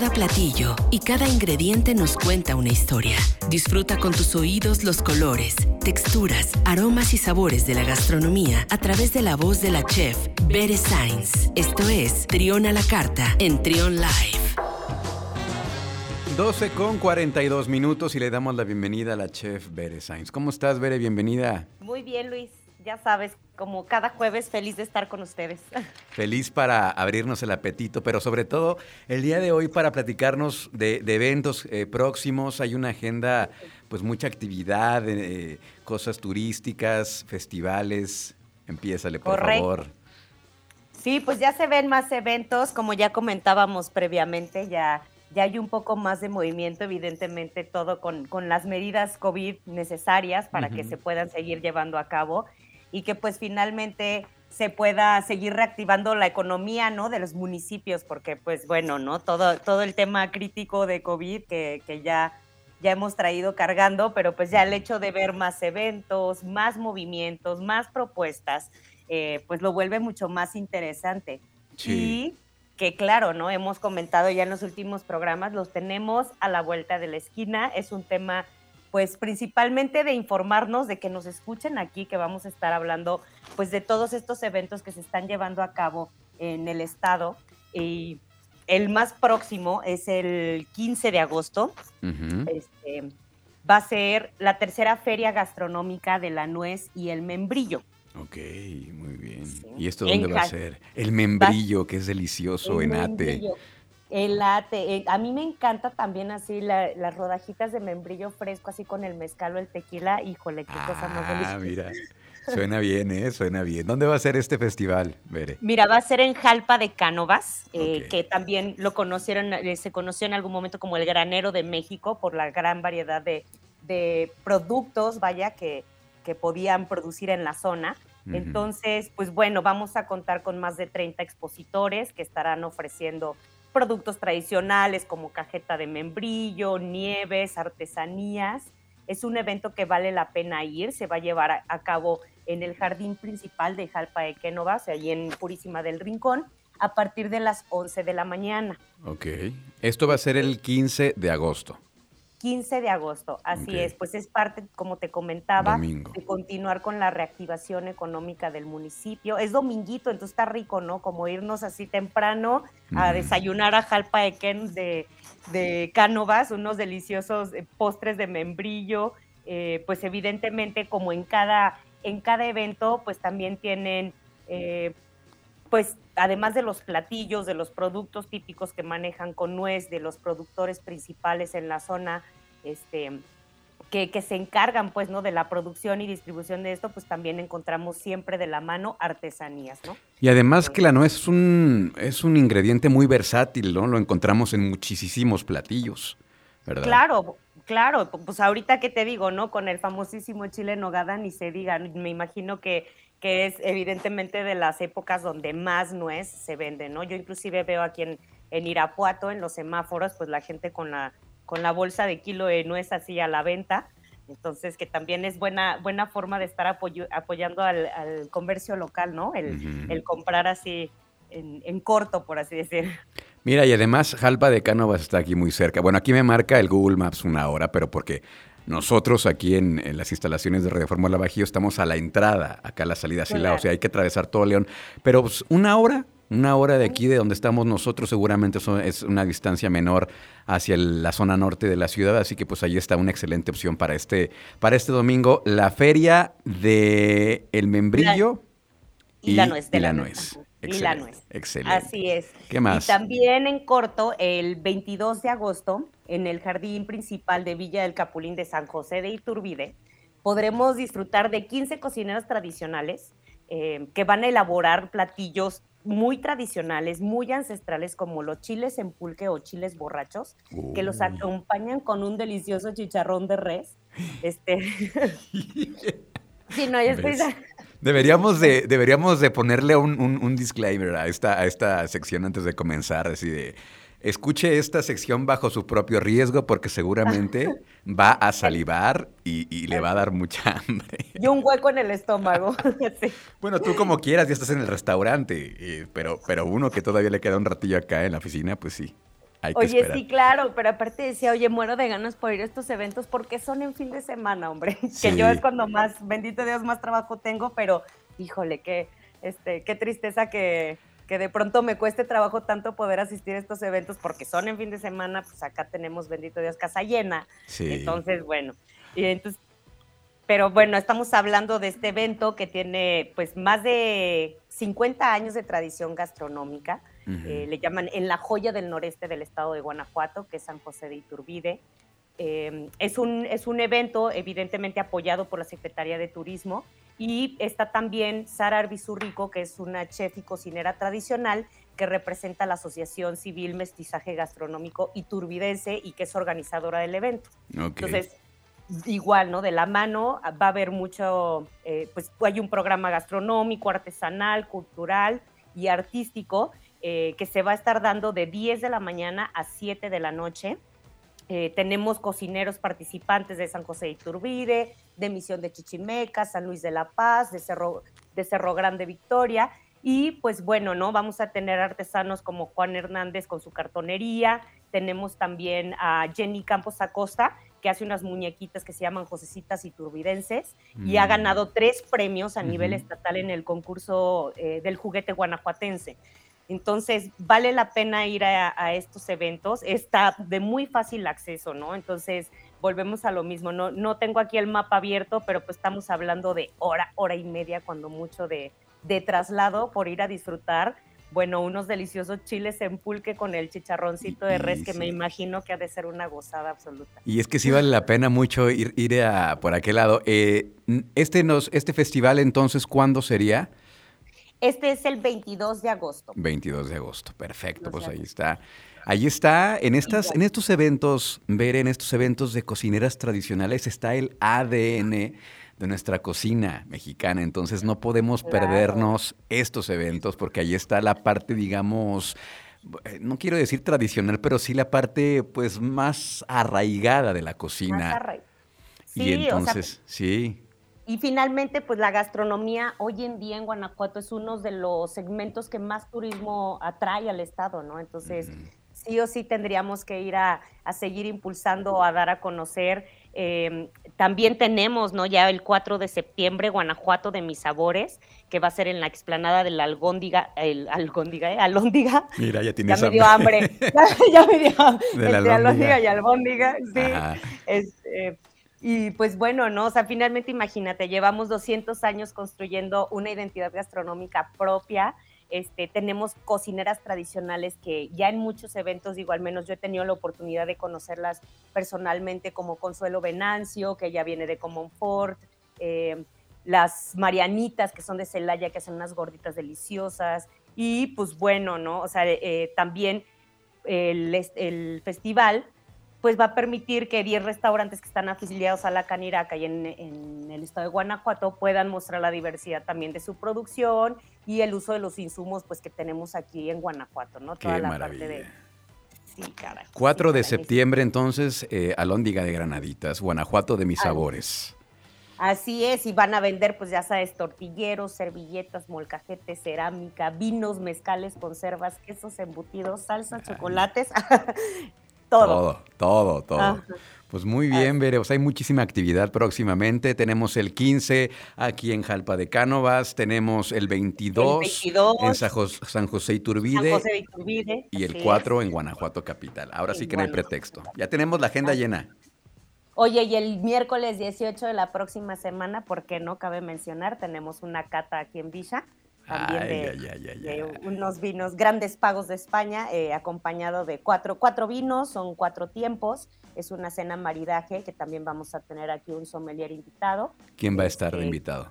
Cada platillo y cada ingrediente nos cuenta una historia. Disfruta con tus oídos los colores, texturas, aromas y sabores de la gastronomía a través de la voz de la chef Bere Sainz. Esto es Trión a la Carta en Trión Live. 12 con 42 minutos y le damos la bienvenida a la chef Bere Sainz. ¿Cómo estás, Bere? Bienvenida. Muy bien, Luis. Ya sabes, como cada jueves, feliz de estar con ustedes. Feliz para abrirnos el apetito, pero sobre todo el día de hoy para platicarnos de, eventos eh, próximos. Hay una agenda, pues mucha actividad, eh, cosas turísticas, festivales. Empiézale, por favor. Sí, pues ya se ven más eventos, como ya comentábamos previamente, ya ya hay un poco más de movimiento, evidentemente todo con, las medidas COVID necesarias para que se puedan seguir llevando a cabo y que pues finalmente se pueda seguir reactivando la economía, ¿no? De los municipios, porque pues bueno, ¿no? Todo, todo el tema crítico de COVID que, que ya, ya hemos traído cargando, pero pues ya el hecho de ver más eventos, más movimientos, más propuestas, eh, pues lo vuelve mucho más interesante. Sí que claro, ¿no? Hemos comentado ya en los últimos programas, los tenemos a la vuelta de la esquina. Es un tema, pues, principalmente de informarnos, de que nos escuchen aquí, que vamos a estar hablando, pues, de todos estos eventos que se están llevando a cabo en el estado. Y el más próximo es el 15 de agosto. este, va a ser la tercera feria gastronómica de la nuez y el membrillo. Ok, muy bien. ¿Y esto dónde va a ser? El membrillo, que es delicioso en ate. El ate. Eh, a mí me encanta también así las rodajitas de membrillo fresco, así con el mezcal o el tequila. Híjole, qué cosa más deliciosa. Ah, mira. Suena bien, ¿eh? Suena bien. ¿Dónde va a ser este festival, Bere? Mira, va a ser en Jalpa de Cánovas, eh, que también lo conocieron, eh, se conoció en algún momento como el granero de México por la gran variedad de, de productos, vaya, que, que podían producir en la zona. Entonces, pues bueno, vamos a contar con más de 30 expositores que estarán ofreciendo productos tradicionales como cajeta de membrillo, nieves, artesanías. Es un evento que vale la pena ir, se va a llevar a, cabo en el jardín principal de Jalpa de Quénova, o ahí en Purísima del Rincón, a partir de las 11 de la mañana. Ok. Esto va a ser el 15 de agosto. 15 de agosto, así es, pues es parte, como te comentaba, de continuar con la reactivación económica del municipio. Es dominguito, entonces está rico, ¿no? Como irnos así temprano a desayunar a Jalpa de, de Cánovas, unos deliciosos eh, postres de membrillo, eh, pues evidentemente como en cada, en cada evento, pues también tienen... Eh, pues además de los platillos, de los productos típicos que manejan con nuez, de los productores principales en la zona, este, que, que, se encargan pues, ¿no? de la producción y distribución de esto, pues también encontramos siempre de la mano artesanías, ¿no? Y además que la nuez es un, es un ingrediente muy versátil, ¿no? Lo encontramos en muchísimos platillos, ¿verdad? Claro, claro, pues ahorita que te digo, ¿no? Con el famosísimo chile nogada ni se diga, me imagino que que es evidentemente de las épocas donde más nuez se vende, ¿no? Yo inclusive veo aquí en, en Irapuato, en los semáforos, pues la gente con la, con la bolsa de kilo de nuez así a la venta, entonces que también es buena, buena forma de estar apoyando al, comercio local, ¿no? El, comprar así en, en, corto, por así decir. Mira, y además Jalpa de Cánovas está aquí muy cerca. Bueno, aquí me marca el Google Maps una hora, pero porque nosotros aquí en, las instalaciones de Radio Fórmula Bajío estamos a la entrada, acá a la salida Silao, o sea, hay que atravesar todo León. Pero pues, una hora, una hora de aquí, de donde estamos nosotros, seguramente es una distancia menor hacia la zona norte de la ciudad, así que pues ahí está una excelente opción para este, para este domingo, la feria de El Membrillo y, la nuez. y la nuez. y la nuez. Excelente. Así es. ¿Qué más? Y también en corto, el 22 de agosto, en el jardín principal de Villa del Capulín de San José de Iturbide, podremos disfrutar de 15 cocineras tradicionales eh, que van a elaborar platillos muy tradicionales, muy ancestrales, como los chiles en pulque o chiles borrachos, que los acompañan con un delicioso chicharrón de res. Este. sí, no, yo estoy. Deberíamos de, deberíamos de ponerle un, disclaimer a esta, a esta sección antes de comenzar, así de escuche esta sección bajo su propio riesgo porque seguramente va a salivar y, le va a dar mucha hambre. Y un hueco en el estómago. Bueno, tú como quieras, ya estás en el restaurante, eh, pero, pero uno que todavía le queda un ratillo acá en la oficina, pues sí. oye, sí, claro, pero aparte decía, oye, muero de ganas por ir a estos eventos porque son en fin de semana, hombre. Que yo es cuando más, bendito Dios, más trabajo tengo, pero híjole, qué, este, qué tristeza que, que de pronto me cueste trabajo tanto poder asistir a estos eventos porque son en fin de semana, pues acá tenemos, bendito Dios, casa llena. Sí. Entonces, bueno, y entonces, pero bueno, estamos hablando de este evento que tiene pues más de 50 años de tradición gastronómica. Eh, le llaman en la joya del noreste del estado de Guanajuato, que es San José de Iturbide. Eh, es, un, es un evento evidentemente apoyado por la Secretaría de Turismo y está también Sara Arbizurrico, que es una chef y cocinera tradicional que representa la Asociación Civil Mestizaje Gastronómico Iturbidense y que es organizadora del evento. Entonces, igual, ¿no? De la mano va a haber mucho, eh, pues hay un programa gastronómico, artesanal, cultural y artístico eh, que se va a estar dando de 10 de la mañana a 7 de la noche. Eh, tenemos cocineros participantes de San José de Iturbide, de Misión de Chichimeca, San Luis de la Paz, de Cerro, de Cerro Grande Victoria. Y pues bueno, ¿no? Vamos a tener artesanos como Juan Hernández con su cartonería. Tenemos también a Jenny Campos Acosta, que hace unas muñequitas que se llaman Josecitas Iturbidenses y ha mm. ganado tres premios a nivel estatal en el concurso eh, del juguete guanajuatense. Entonces, vale la pena ir a, estos eventos. Está de muy fácil acceso, ¿no? Entonces, volvemos a lo mismo. No, no tengo aquí el mapa abierto, pero pues estamos hablando de hora, hora y media, cuando mucho de, de traslado por ir a disfrutar. Bueno, unos deliciosos chiles en pulque con el chicharroncito de res, que me imagino que ha de ser una gozada absoluta. Y es que sí vale la pena mucho ir, ir a, por aquel lado. Eh, este, nos, este festival, entonces, ¿cuándo sería? Este es el 22 de agosto. 22 de agosto, perfecto, pues ahí está. Ahí está, en, estas, en estos eventos, ver en estos eventos de cocineras tradicionales está el ADN de nuestra cocina mexicana, entonces no podemos perdernos estos eventos porque ahí está la parte, digamos, eh, no quiero decir tradicional, pero sí la parte pues más arraigada de la cocina. Más sí, y entonces, sí. Y finalmente, pues la gastronomía hoy en día en Guanajuato es uno de los segmentos que más turismo atrae al estado, ¿no? Entonces, sí o sí tendríamos que ir a, seguir impulsando, a dar a conocer. Em, también tenemos, ¿no? Ya el 4 de septiembre, Guanajuato de mis sabores, que va a ser en la explanada de la Algóndiga, el Algóndiga, ¿eh? Alóndiga. Mira, ya tienes Ya me dio hambre. ya, me dio hambre. De la Alóndiga y Albóndiga, sí. Este, y pues bueno, ¿no? O sea, finalmente imagínate, llevamos 200 años construyendo una identidad gastronómica propia. Este, tenemos cocineras tradicionales que ya en muchos eventos, digo, al menos yo he tenido la oportunidad de conocerlas personalmente, como Consuelo Venancio, que ya viene de Comonfort, eh, las Marianitas, que son de Celaya, que hacen unas gorditas deliciosas, y pues bueno, ¿no? O sea, eh, también el, el festival pues va a permitir que 10 restaurantes que están afiliados a la Caniraca y en, el estado de Guanajuato puedan mostrar la diversidad también de su producción y el uso de los insumos pues que tenemos aquí en Guanajuato, ¿no? Toda la parte de... Sí, 4 de septiembre entonces, eh, Alóndiga de Granaditas, Guanajuato de mis sabores. Así es, y van a vender, pues ya sabes, tortilleros, servilletas, molcajetes, cerámica, vinos, mezcales, conservas, quesos embutidos, salsa, chocolates. Todo. Todo, todo, Pues muy bien, Bere. hay muchísima actividad próximamente. Tenemos el 15 aquí en Jalpa de Cánovas. Tenemos el 22, en San, José Iturbide. Y el 4 en Guanajuato Capital. Ahora sí que no hay pretexto. Ya tenemos la agenda llena. Oye, y el miércoles 18 de la próxima semana, ¿por qué no cabe mencionar? Tenemos una cata aquí en Villa también de, unos vinos, grandes pagos de España, eh, acompañado de cuatro, cuatro vinos, son cuatro tiempos, es una cena maridaje que también vamos a tener aquí un sommelier invitado. ¿Quién va a estar de este, invitado?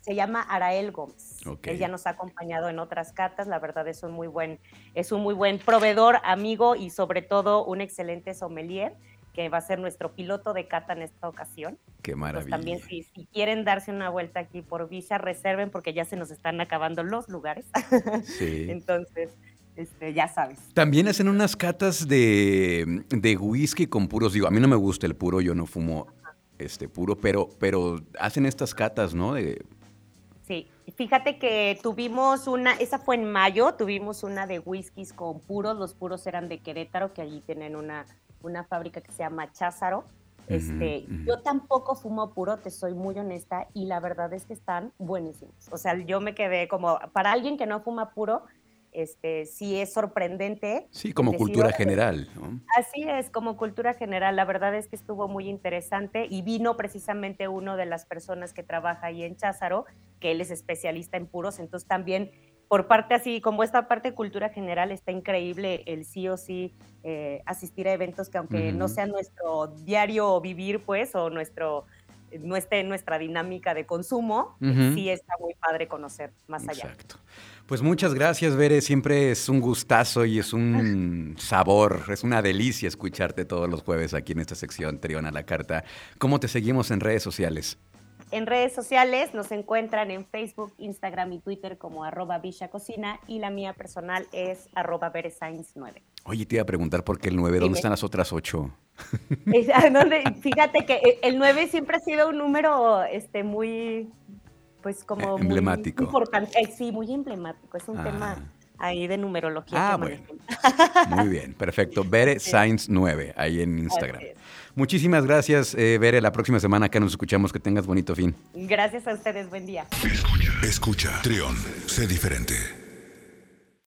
Se llama Arael Gómez. Él ya nos ha acompañado en otras catas, la verdad es un muy buen, es un muy buen proveedor, amigo y sobre todo un excelente sommelier que va a ser nuestro piloto de cata en esta ocasión. Qué maravilla. también si, quieren darse una vuelta aquí por Visa, reserven porque ya se nos están acabando los lugares. Sí. Entonces, este, ya sabes. También hacen unas catas de, de, whisky con puros. Digo, a mí no me gusta el puro, yo no fumo este puro, pero, pero hacen estas catas, ¿no? De... Sí, Fíjate que tuvimos una, esa fue en mayo, tuvimos una de whiskies con puros, los puros eran de Querétaro, que allí tienen una, una fábrica que se llama Cházaro. Este, Yo tampoco fumo puro, te soy muy honesta, y la verdad es que están buenísimos. O sea, yo me quedé como, para alguien que no fuma puro, este, sí es sorprendente. Sí, como cultura general. Así es, como cultura general. La verdad es que estuvo muy interesante y vino precisamente uno de las personas que trabaja ahí en Cházaro, que él es especialista en puros, entonces también por parte así, como esta parte de cultura general, está increíble el sí o sí eh, asistir a eventos que aunque no sea nuestro diario vivir, pues, o nuestro no esté en nuestra dinámica de consumo, sí está muy padre conocer más allá. Exacto. Pues muchas gracias, Bere. Siempre es un gustazo y es un sabor, es una delicia escucharte todos los jueves aquí en esta sección Trión a la Carta. ¿Cómo te seguimos en redes sociales? En redes sociales nos encuentran en Facebook, Instagram y Twitter como arroba Cocina y la mía personal es arroba 9. Oye, te iba a preguntar por qué el 9, ¿dónde están las otras 8? Fíjate que e, el 9 siempre ha sido un número este, muy, pues como... Emblemático. Muy importante. Eh, sí, muy emblemático. Es un ah. tema ahí de numerología. Ah, bueno. Muy bien, perfecto. Bere Science 9, ahí en Instagram. Muchísimas gracias, eh, Bere. La próxima semana acá nos escuchamos. Que tengas bonito fin. Gracias a ustedes. Buen día. Escucha. Escucha. Trión. Sé diferente.